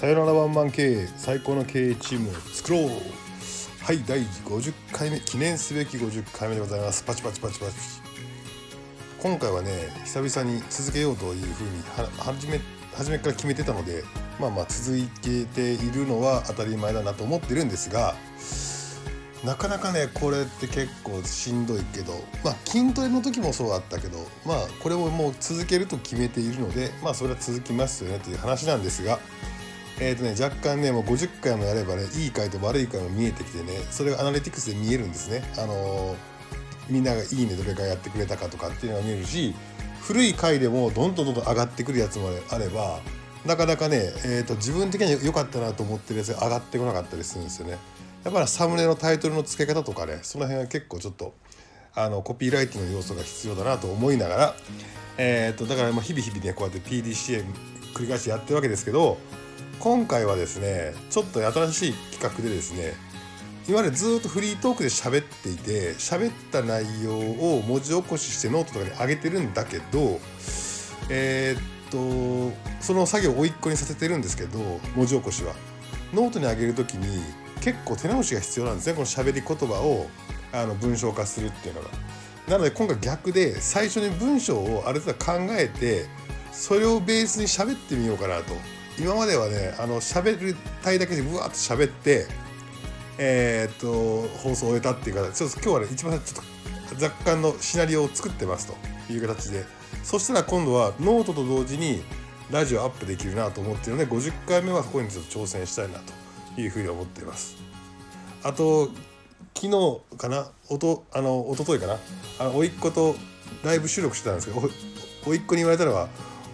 さよならワンマン経営最高の経営チームを作ろう。はい第50回目記念すべき50回目でございます。パチパチパチパチ。今回はね久々に続けようというふうに初め初めから決めてたのでまあまあ続けているのは当たり前だなと思ってるんですがなかなかねこれって結構しんどいけどまあ筋トレの時もそうだったけどまあこれをもう続けると決めているのでまあそれは続きますよねという話なんですがえーとね、若干ねもう50回もやればねいい回と悪い回も見えてきてねそれがアナリティクスで見えるんですね。あのー、みんなが「いいね」どれかやってくれたかとかっていうのが見えるし古い回でもどんどんどんどん上がってくるやつもあればなかなかね、えーと、自分的には良かったなと思ってるやつが上がってこなかったりするんですよね。だからサムネのタイトルの付け方とかねその辺は結構ちょっとあのコピーライティングの要素が必要だなと思いながら、えーと、だからまあ日々日々ねこうやって PDCA 繰り返しやってるわけですけど今回はですねちょっと新しい企画でですね今までずっとフリートークで喋っていて喋った内容を文字起こししてノートとかに上げてるんだけどえー、っとその作業を甥っ子にさせてるんですけど文字起こしはノートに上げる時に結構手直しが必要なんですねこの喋り言葉をあの文章化するっていうのが。なので今回逆で最初に文章をある程度考えてそれをベースに喋ってみようかなと今まではねあの喋りたいだけでブワーッと喋ってえー、っと放送を終えたっていう形。ちょっと今日はね一番ちょっと若干のシナリオを作ってますという形で。そしたら今度はノートと同時にラジオアップできるなと思ってるので50回目はそこにちょっと挑戦したいなというふうに思っています。あと昨日かな？おとあの一昨日かな？あの甥っ子とライブ収録してたんですけど甥っ子に言われたのは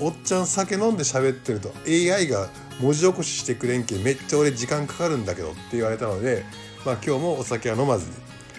おっちゃん酒飲んで喋ってると AI が文字起こししてくれんけめっちゃ俺時間かかるんだけどって言われたので、まあ、今日もお酒は飲まずに、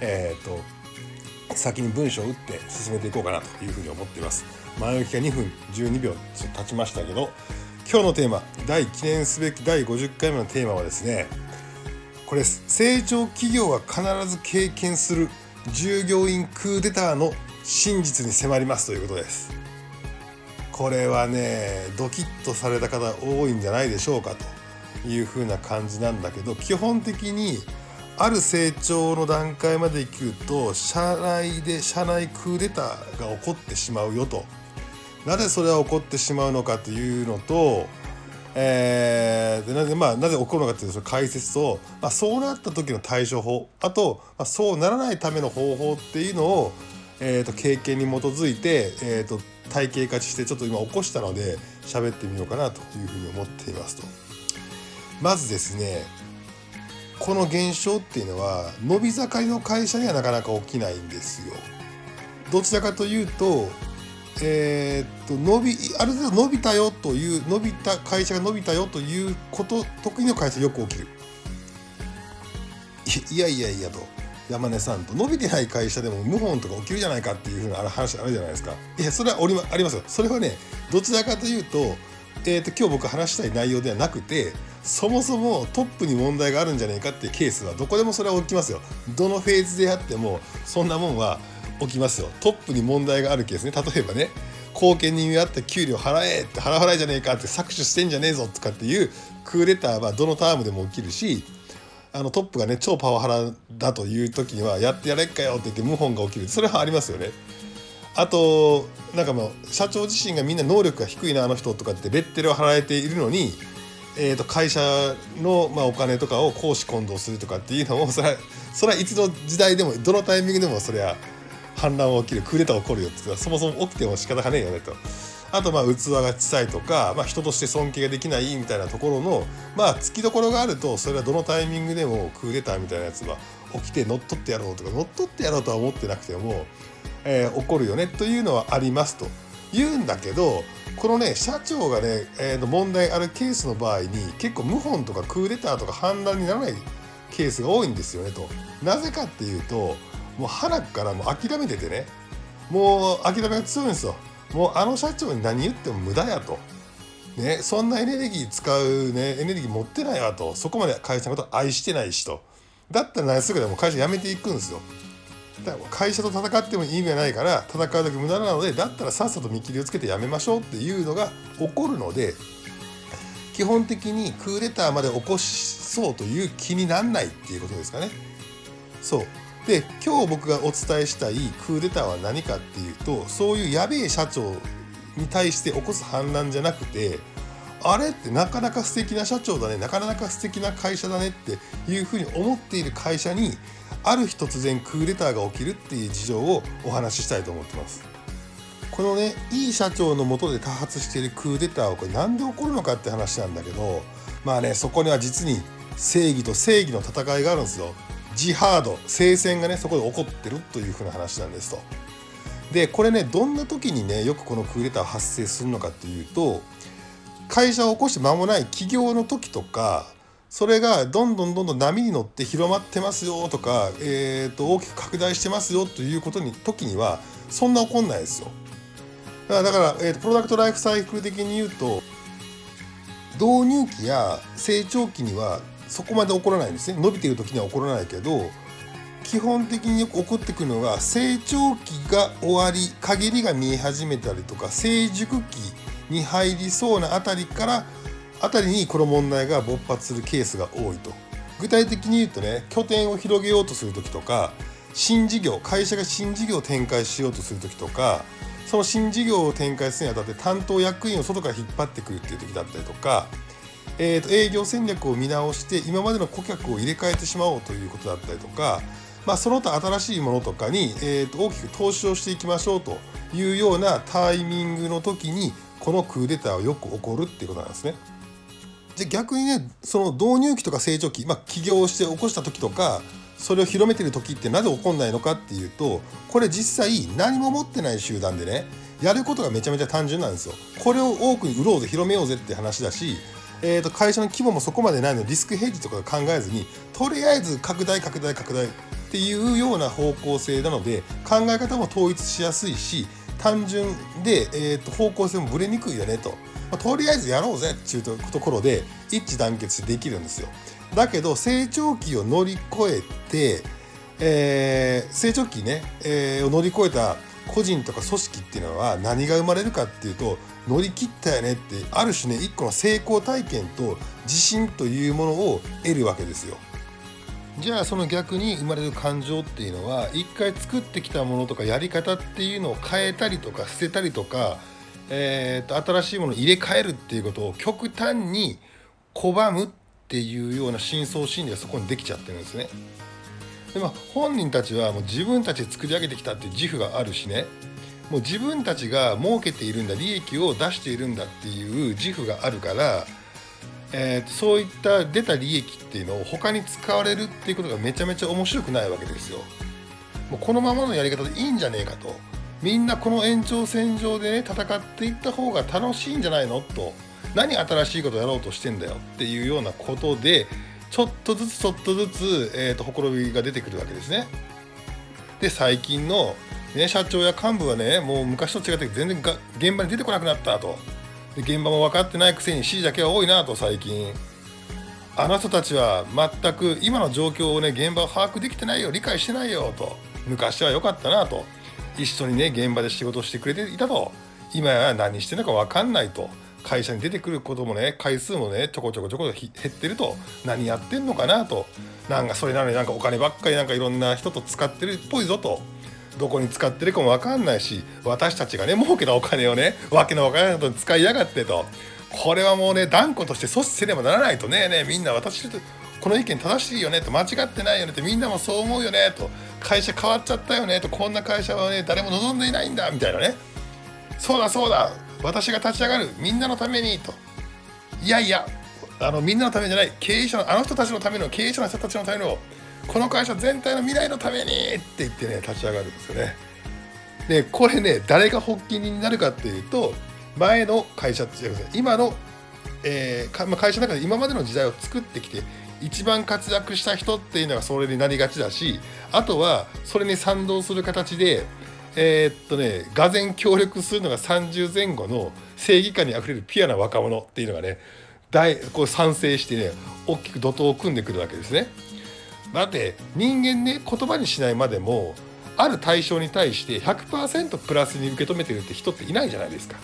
えーと、先に文章を打って進めていこうかなというふうに思っています。前置きが2分12秒経ちましたけど今日のテーマ第記念すべき第50回目のテーマはですねこれ成長企業は必ず経験する従業員クーデターの真実に迫りますということです。これはねドキッとされた方多いんじゃないでしょうかというふうな感じなんだけど基本的にある成長の段階まで生きると社内で社内クーデターが起こってしまうよと。なぜそれは起こってしまうのかというのと、えー、でなぜまあなぜ起こるのかというその解説と、まあ、そうなった時の対処法。あと、まあ、そうならないための方法っていうのを、えーと、経験に基づいて、えーと体系化してちょっと今起こしたので喋ってみようかなというふうに思っていますと。まずですねこの現象っていうのは伸び盛りの会社にはなかなか起きないんですよ。どちらかというとえー、っと伸びある程度伸びたよという伸びた会社が伸びたよということ得意の会社よく起きる。いやいやいやと山根さんと伸びてない会社でも謀反とか起きるじゃないかっていうふうな話あるじゃないですか。いやそれはありますよ。それはねどちらかというと,、えーと、今日僕話したい内容ではなくてそもそもトップに問題があるんじゃないかっていうケースはどこでもそれは起きますよ。どのフェーズであってもそんなもんは起きますよ。トップに問題があるケースね。例えばね貢献に見合った給料払えって払わないじゃねえかって搾取してんじゃねえぞとかっていうクーデターはどのタームでも起きるしあのトップがね超パワハラだという時にはやってやれっかよって言って謀反が起きるそれはありますよね。あとなんかもう社長自身がみんな能力が低いなあの人とかってレッテルを払えているのに、えー、と会社の、まあ、お金とかを公私混同するとかっていうのもそれはそれはいつの時代でもどのタイミングでもそれは反乱は起きるクーデター起こるよってそもそも起きても仕方がねえよねと。あとまあ器が小さいとか、まあ、人として尊敬ができないみたいなところのまあ突きどころがあるとそれはどのタイミングでもクーデターみたいなやつは起きて乗っ取ってやろうとか乗っ取ってやろうとは思ってなくても、えー、起こるよねというのはありますと言うんだけどこのね社長がね、えー、問題あるケースの場合に結構謀反とかクーデターとか反乱にならないケースが多いんですよねと。なぜかっていうともう腹からもう諦めててねもう諦めが強いんですよ。もうあの社長に何言っても無駄やと。ね、そんなエネルギー使うねエネルギー持ってないわとそこまで会社のこと愛してないしとだったら何すぐでも会社辞めていくんですよだから会社と戦っても意味がないから戦うだけ無駄なのでだったらさっさと見切りをつけて辞めましょうっていうのが起こるので基本的にクーデターまで起こしそうという気になんないっていうことですかね。そうで今日僕がお伝えしたいクーデターは何かっていうとそういうやべえ社長に対して起こす反乱じゃなくてあれってなかなか素敵な社長だねなかなか素敵な会社だねっていうふうに思っている会社にある日突然クーデターが起きるっていう事情をお話ししたいと思ってます。このねいい社長のもとで多発しているクーデターはこれ何で起こるのかって話なんだけどまあねそこには実に正義と正義の戦いがあるんですよ。ジハード聖戦がねそこで起こってるというふうな話なんですと。でこれねどんな時にねよくこのクーデター発生するのかっていうと会社を起こして間もない起業の時とかそれがどんどんどんどん波に乗って広まってますよとか、えー、と大きく拡大してますよということに時にはそんな起こんないですよ。だから、えー、とプロダクトライフサイクル的に言うと導入期や成長期にはそこまで起こらないんですね。伸びている時には起こらないけど基本的によく起こってくるのが成長期が終わり陰りが見え始めたりとか成熟期に入りそうなあたりからあたりにこの問題が勃発するケースが多いと。具体的に言うとね拠点を広げようとする時とか新事業会社が新事業を展開しようとする時とかその新事業を展開するにあたって担当役員を外から引っ張ってくるっていう時だったりとか、えー、と営業戦略を見直して今までの顧客を入れ替えてしまおうということだったりとかまあ、その他新しいものとかに、えー、と大きく投資をしていきましょうというようなタイミングの時にこのクーデターはよく起こるっていうことなんですね。で逆にねその導入期とか成長期、まあ、起業して起こした時とかそれを広めてる時ってなぜ起こんないのかっていうとこれ実際何も持ってない集団でねやることがめちゃめちゃ単純なんですよ。これを多く売ろうぜ広めようぜって話だしえー、と会社の規模もそこまでないのでリスクヘッジとか考えずにとりあえず拡大拡大拡大っていうような方向性なので考え方も統一しやすいし単純で、えー、と方向性もぶれにくいよねと、まあ、とりあえずやろうぜっていうところで一致団結してできるんですよ。だけど成長期を乗り越えて、えー、成長期ね、えー、を乗り越えた個人とか組織っていうのは何が生まれるかっていうと乗り切ったよねってある種ね一個の成功体験と自信というものを得るわけですよ。じゃあその逆に生まれる感情っていうのは一回作ってきたものとかやり方っていうのを変えたりとか捨てたりとか、えー、と新しいものを入れ替えるっていうことを極端に拒むっていうような深層心理がそこにできちゃってるんですね。でも本人たちはもう自分たちで作り上げてきたっていう自負があるしねもう自分たちが儲けているんだ利益を出しているんだっていう自負があるからえー、そういった出た利益っていうのを他に使われるっていうことがめちゃめちゃ面白くないわけですよ。もうこのままのやり方でいいんじゃねえかと。みんなこの延長線上でね戦っていった方が楽しいんじゃないのと。何新しいことやろうとしてんだよっていうようなことでちょっとずつちょっとずつ、えーと、ほころびが出てくるわけですね。で最近の、ね、社長や幹部はねもう昔と違って全然が現場に出てこなくなったと。で現場も分かってないくせに指示だけは多いなと最近。あの人たちは全く今の状況をね現場を把握できてないよ理解してないよと。昔は良かったなと。一緒にね現場で仕事してくれていたと。今や何してるのか分かんないと。会社に出てくることもね回数もねちょこちょこちょこ減ってると何やってんのかなと。なんかそれなのになんかお金ばっかりなんかいろんな人と使ってるっぽいぞと。どこに使ってるかも分かんないし私たちがね儲けたお金をねわけのわからないことに使いやがってと。これはもうね断固として阻止せねばならないとねねみんな私この意見正しいよねと間違ってないよねってみんなもそう思うよねと。会社変わっちゃったよねとこんな会社はね誰も望んでいないんだみたいなね。そうだそうだ。私が立ち上がるみんなのためにといやいやあのみんなのためじゃない経営者のあの人たちのための経営者の人たちのためのこの会社全体の未来のためにって言ってね立ち上がるんですよね。でこれね誰が発起人になるかっていうと前の会社って今の、えー、ま会社の中で今までの時代を作ってきて一番活躍した人っていうのがそれになりがちだしあとはそれに賛同する形でえー、っとねがぜ協力するのが30前後の正義感にあふれるピュアな若者っていうのがね大こう賛成してね大きく怒涛を組んでくるわけですね。だって人間ね言葉にしないまでもある対象に対して100%プラスに受け止めてるって人っていないじゃないですか。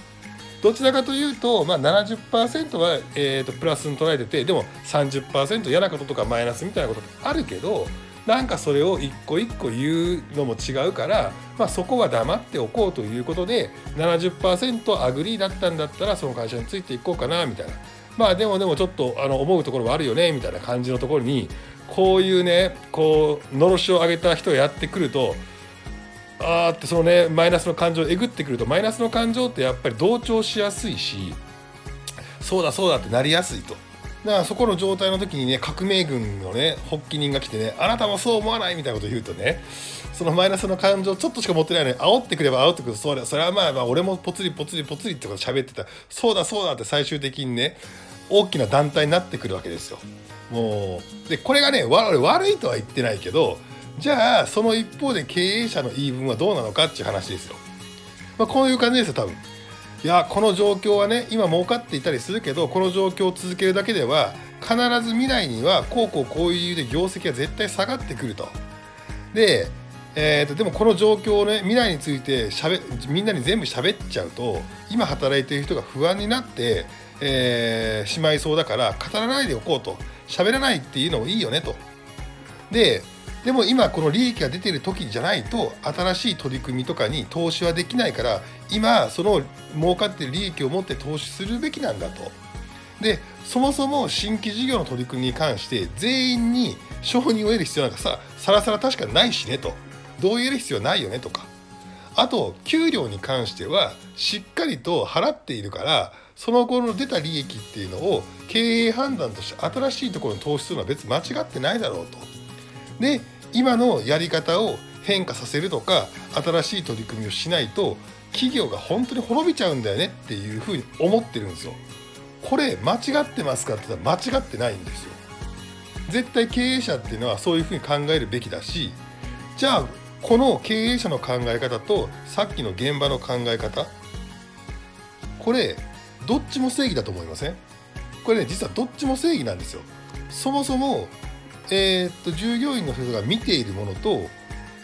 どちらかというと、まあ70%は、えー、とプラスに捉えててでも30%嫌なこととかマイナスみたいなことってあるけどなんかそれを一個一個言うのも違うから、まあ、そこは黙っておこうということで70% agree だったんだったらその会社についていこうかなみたいなまあでもでもちょっとあの思うところはあるよねみたいな感じのところにこういうねこうのろしを上げた人がやってくるとあーってそのねマイナスの感情をえぐってくるとマイナスの感情ってやっぱり同調しやすいしそうだそうだってなりやすいと。だからそこの状態の時にね革命軍のね発起人が来てねあなたもそう思わないみたいなこと言うとねそのマイナスの感情ちょっとしか持ってないのに煽ってくれば煽ってくるそれそれはまあまあ俺もぽつりぽつりぽつりってこと喋ってたそうだそうだって最終的にね大きな団体になってくるわけですよ。もうでこれがね悪いとは言ってないけどじゃあその一方で経営者の言い分はどうなのかっていう話ですよ。まあ、こういう感じですよ多分。いやこの状況はね今儲かっていたりするけどこの状況を続けるだけでは必ず未来にはこうこうこういう理由で業績が絶対下がってくると。で、えーと、でもこの状況をね未来についてしゃべみんなに全部喋っちゃうと今働いている人が不安になって、えー、しまいそうだから語らないでおこうと喋らないっていうのもいいよねと。ででも今この利益が出てる時じゃないと新しい取り組みとかに投資はできないから今その儲かってる利益を持って投資するべきなんだと。でそもそも新規事業の取り組みに関して全員に承認を得る必要なんかささらさら確かないしねと同意得る必要ないよねとかあと給料に関してはしっかりと払っているからその後の出た利益っていうのを経営判断として新しいところに投資するのは別に間違ってないだろうと。で今のやり方を変化させるとか新しい取り組みをしないと企業が本当に滅びちゃうんだよねっていうふうに思ってるんですよ。これ間違ってますかって言ったら間違ってないんですよ。絶対経営者っていうのはそういうふうに考えるべきだしじゃあこの経営者の考え方とさっきの現場の考え方これどっちも正義だと思いません？これね実はどっちも正義なんですよ。そもそもえー、っと従業員の人が見ているものと,、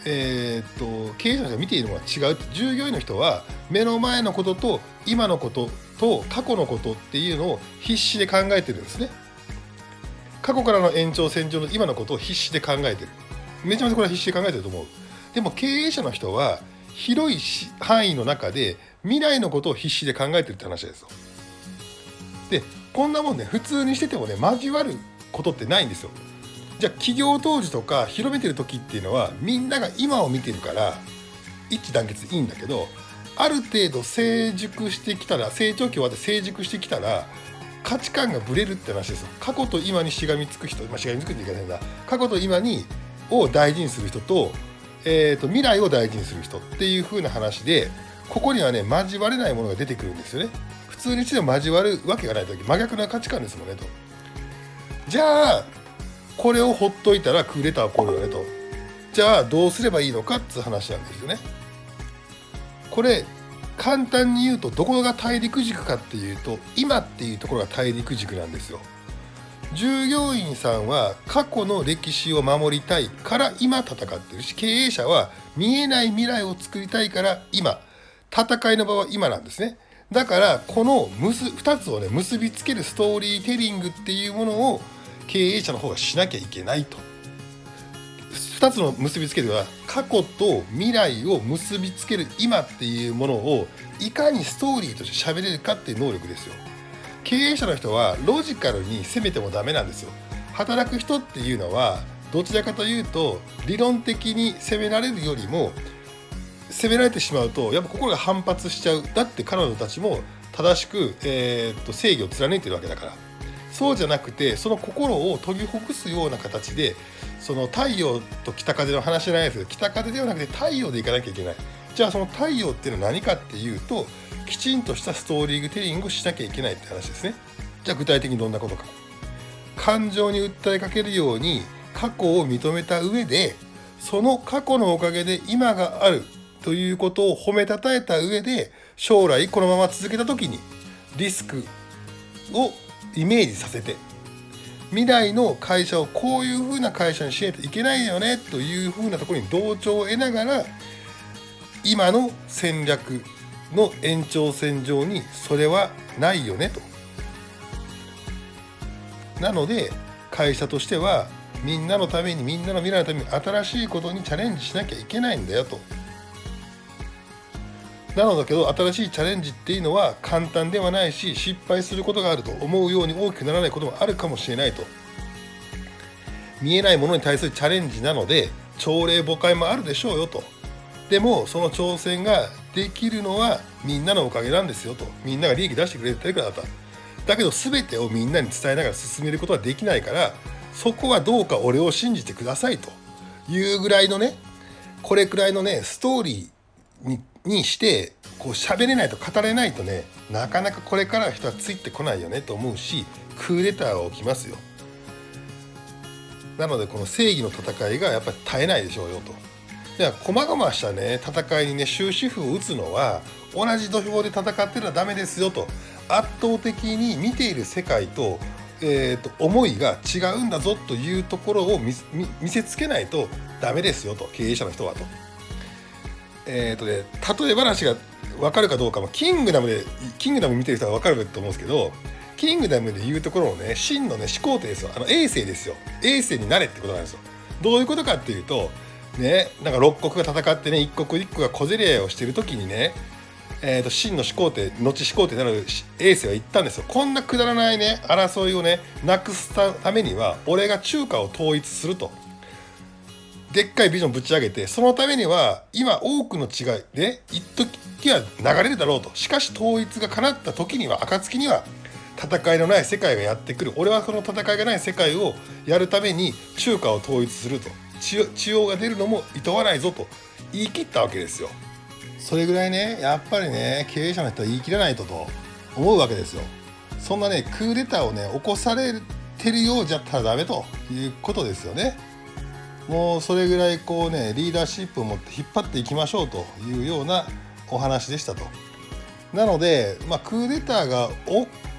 えー、っと経営者の人が見ているものは違う従業員の人は目の前のことと今のことと過去のことっていうのを必死で考えてるんですね。過去からの延長線上の今のことを必死で考えてる。めちゃめちゃこれは必死で考えてると思う。でも経営者の人は広い範囲の中で未来のことを必死で考えてるって話ですよ。でこんなもんね普通にしててもね交わることってないんですよ。じゃあ企業当時とか広めてる時っていうのはみんなが今を見てるから一致団結いいんだけどある程度成熟してきたら成長期終わって成熟してきたら価値観がぶれるって話です過去と今にしがみつく人、まあ、しがみつくって言い方だ。過去と今にを大事にする人と,、えーと、未来を大事にする人っていう風な話でここにはね交われないものが出てくるんですよね。普通にしても交わるわけがない時真逆な価値観ですもんねと。じゃあこれをほっといたらクーデター起こるよねと。じゃあどうすればいいのかっていう話なんですよね。これ簡単に言うとどこが大陸軸かっていうと今っていうところが大陸軸なんですよ。従業員さんは過去の歴史を守りたいから今戦ってるし経営者は見えない未来を作りたいから今。戦いの場は今なんですね。だからこの2つをね結びつけるストーリーテリングっていうものを経営者の方がしなきゃいけないと。2つの結びつけるは過去と未来を結びつける今っていうものをいかにストーリーとして喋れるかっていう能力ですよ。経営者の人はロジカルに攻めてもダメなんですよ。働く人っていうのはどちらかというと理論的に攻められるよりも攻められてしまうとやっぱ心が反発しちゃう。だって彼女たちも正しく、えー、っと正義を貫いてるわけだから。そうじゃなくてその心を研ぎほぐすような形でその太陽と北風の話じゃないですけど北風ではなくて太陽でいかなきゃいけない。じゃあその太陽っていうのは何かっていうときちんとしたストーリーテリングをしなきゃいけないって話ですね。じゃあ具体的にどんなことか。感情に訴えかけるように過去を認めた上でその過去のおかげで今があるということを褒めたたえた上で将来このまま続けた時にリスクをイメージさせて未来の会社をこういうふうな会社にしないといけないよねというふうなところに同調を得ながら今の戦略の延長線上にそれはないよねと。なので会社としてはみんなのためにみんなの未来のために新しいことにチャレンジしなきゃいけないんだよと。なのだけど新しいチャレンジっていうのは簡単ではないし失敗することがあると思うように大きくならないこともあるかもしれないと。見えないものに対するチャレンジなので朝礼誤解もあるでしょうよと。でもその挑戦ができるのはみんなのおかげなんですよと。みんなが利益出してくれてるからだと。だけど全てをみんなに伝えながら進めることはできないからそこはどうか俺を信じてくださいというぐらいのねこれくらいのねストーリーににしてこう喋れないと語れないとねなかなかこれから人はついてこないよねと思うしクーデターは起きますよ。なのでこの正義の戦いがやっぱり絶えないでしょうよと。では細々したね戦いにね終止符を打つのは同じ土俵で戦ってるのはダメですよと。圧倒的に見ている世界と,、えーと、思いが違うんだぞというところを見せつけないとダメですよと。経営者の人はと。えーとね、例え話が分かるかどうかも。キングダムでキングダム見てる人は分かると思うんですけどキングダムで言うところのね真のね始皇帝ですよあの衛星ですよ。衛星になれってことなんですよ。どういうことかっていうとねなんか六国が戦ってね一国一国が小競り合いをしてる時にねえーと、真の始皇帝後始皇帝になる衛星は言ったんですよ。こんなくだらないね争いをねなくすためには俺が中華を統一すると。でっかいビジョンぶち上げてそのためには今多くの違いで一時は流れるだろうと。しかし統一が叶った時には暁には戦いのない世界がやってくる。俺はその戦いがない世界をやるために中華を統一すると。血潮が出るのもいとわないぞと。言い切ったわけですよ。それぐらいねやっぱりね経営者の人は言い切らないとと。思うわけですよ。そんなねクーデターをね起こされてるようじゃったらダメということですよね。もうそれぐらいこうねリーダーシップを持って引っ張っていきましょうというようなお話でしたと。なので、まあ、クーデターが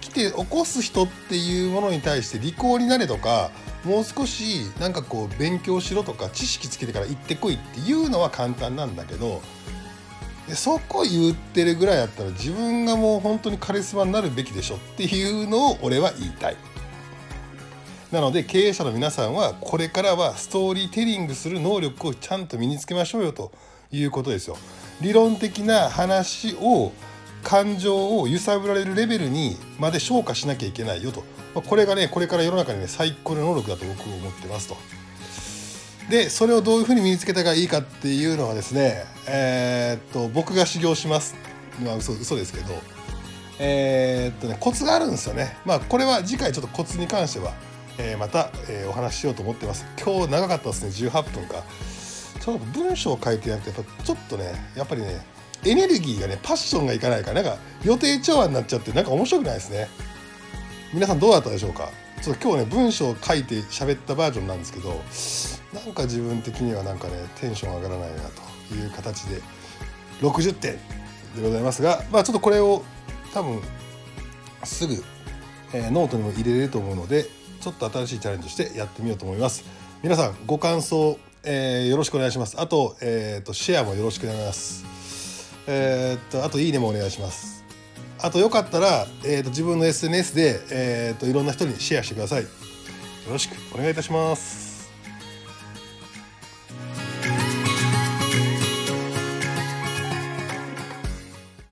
起きて起こす人っていうものに対して利口になれとかもう少しなんかこう勉強しろとか知識つけてから行ってこいっていうのは簡単なんだけどそこ言ってるぐらいだったら自分がもう本当にカリスマになるべきでしょっていうのを俺は言いたい。なので経営者の皆さんはこれからはストーリーテリングする能力をちゃんと身につけましょうよということですよ。理論的な話を感情を揺さぶられるレベルにまで消化しなきゃいけないよと。これがねこれから世の中にね最高の能力だと僕は思ってますと。でそれをどういうふうに身につけたらいいかっていうのはですねえー、っと僕が修行しますのは嘘嘘ですけどえー、っとねコツがあるんですよねまあこれは次回ちょっとコツに関してはえー、また、えー、お話ししようと思ってます。今日長かったですね。18分か。ちょっと文章を書いてやってちょっとねやっぱりねエネルギーがねパッションがいかないからなんか予定調和になっちゃってなんか面白くないですね。皆さんどうだったでしょうか。ちょっと今日ね文章を書いて喋ったバージョンなんですけどなんか自分的にはなんかねテンション上がらないなという形で60点でございますがまあちょっとこれを多分すぐ、えー、ノートにも入れれると思うのでちょっと新しいチャレンジしてやってみようと思います。皆さんご感想、えー、よろしくお願いします。あと,、えーと、シェアもよろしくお願いします。えー、っとあといいねもお願いします。あとよかったら、えーと、自分の SNS で、えーといろんな人にシェアしてください。よろしくお願いいたします。